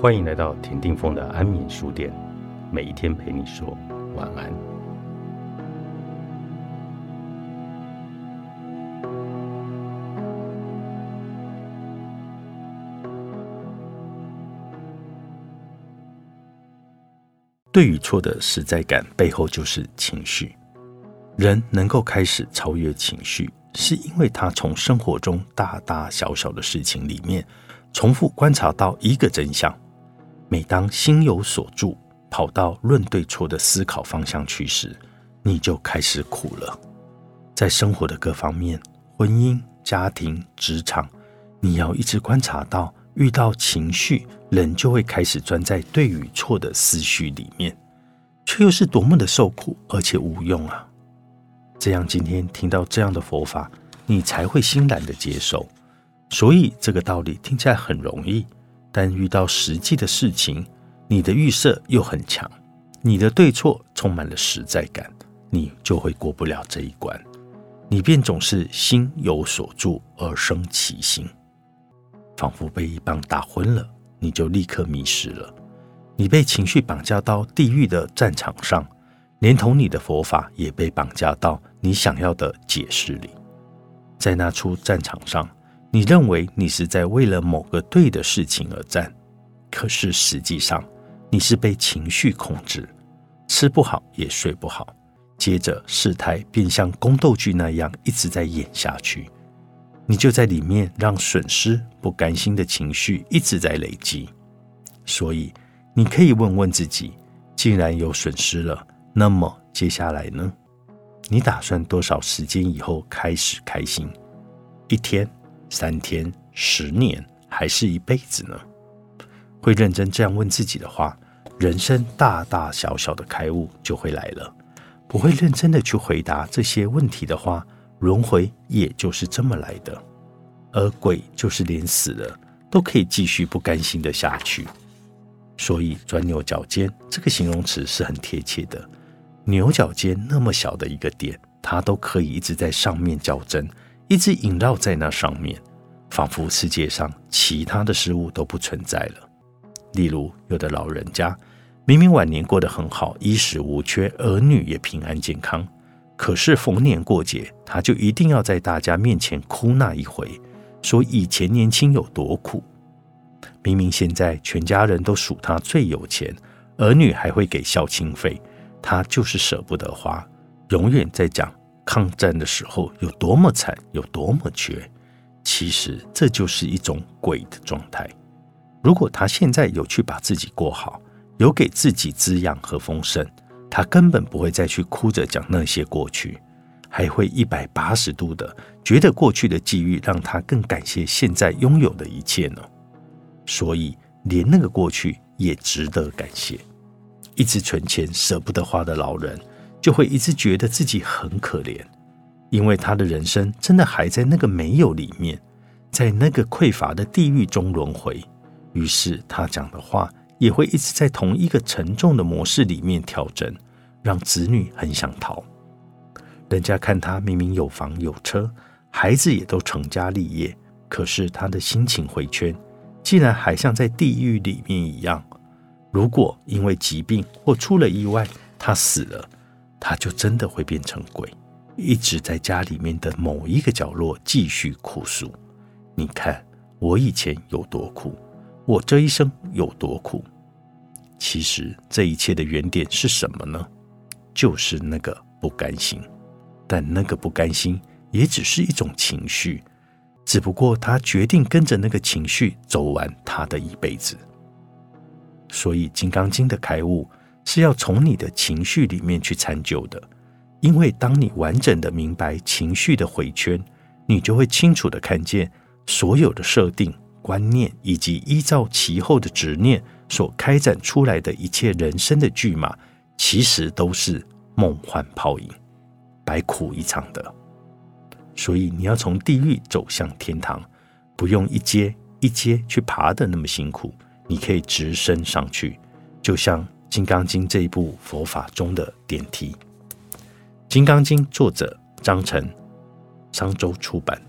欢迎来到田定峰的安眠书店，每一天陪你说晚安。对与错的实在感背后就是情绪。人能够开始超越情绪，是因为他从生活中大大小小的事情里面，重复观察到一个真相。每当心有所住，跑到论对错的思考方向去时，你就开始苦了。在生活的各方面，婚姻、家庭、职场，你要一直观察到，遇到情绪，人就会开始钻在对与错的思绪里面，却又是多么的受苦，而且无用啊！这样，今天听到这样的佛法，你才会欣然的接受。所以，这个道理听起来很容易。但遇到实际的事情，你的预设又很强，你的对错充满了实在感，你就会过不了这一关。你便总是心有所住而生其心，仿佛被一棒打昏了，你就立刻迷失了。你被情绪绑架到地狱的战场上，连同你的佛法也被绑架到你想要的解释里，在那出战场上。你认为你是在为了某个对的事情而战，可是实际上你是被情绪控制，吃不好也睡不好，接着事态便像宫斗剧那样一直在演下去，你就在里面让损失、不甘心的情绪一直在累积。所以你可以问问自己：既然有损失了，那么接下来呢？你打算多少时间以后开始开心？一天？三天、十年，还是一辈子呢？会认真这样问自己的话，人生大大小小的开悟就会来了。不会认真的去回答这些问题的话，轮回也就是这么来的。而鬼就是连死了都可以继续不甘心的下去。所以钻牛角尖这个形容词是很贴切的。牛角尖那么小的一个点，它都可以一直在上面较真。一直萦绕在那上面，仿佛世界上其他的事物都不存在了。例如，有的老人家明明晚年过得很好，衣食无缺，儿女也平安健康，可是逢年过节，他就一定要在大家面前哭那一回，说以前年轻有多苦。明明现在全家人都数他最有钱，儿女还会给孝亲费，他就是舍不得花，永远在讲。抗战的时候有多么惨，有多么缺，其实这就是一种鬼的状态。如果他现在有去把自己过好，有给自己滋养和丰盛，他根本不会再去哭着讲那些过去，还会一百八十度的觉得过去的际遇让他更感谢现在拥有的一切呢。所以，连那个过去也值得感谢。一直存钱舍不得花的老人。就会一直觉得自己很可怜，因为他的人生真的还在那个没有里面，在那个匮乏的地狱中轮回。于是他讲的话也会一直在同一个沉重的模式里面调整，让子女很想逃。人家看他明明有房有车，孩子也都成家立业，可是他的心情回圈，竟然还像在地狱里面一样。如果因为疾病或出了意外，他死了。他就真的会变成鬼，一直在家里面的某一个角落继续哭诉。你看我以前有多苦，我这一生有多苦。其实这一切的原点是什么呢？就是那个不甘心。但那个不甘心也只是一种情绪，只不过他决定跟着那个情绪走完他的一辈子。所以《金刚经》的开悟。是要从你的情绪里面去参究的，因为当你完整的明白情绪的回圈，你就会清楚的看见所有的设定、观念以及依照其后的执念所开展出来的一切人生的剧码，其实都是梦幻泡影，白苦一场的。所以你要从地狱走向天堂，不用一阶一阶去爬的那么辛苦，你可以直升上去，就像。《金刚经》这一部佛法中的点题，《金刚经》作者张晨，商周出版。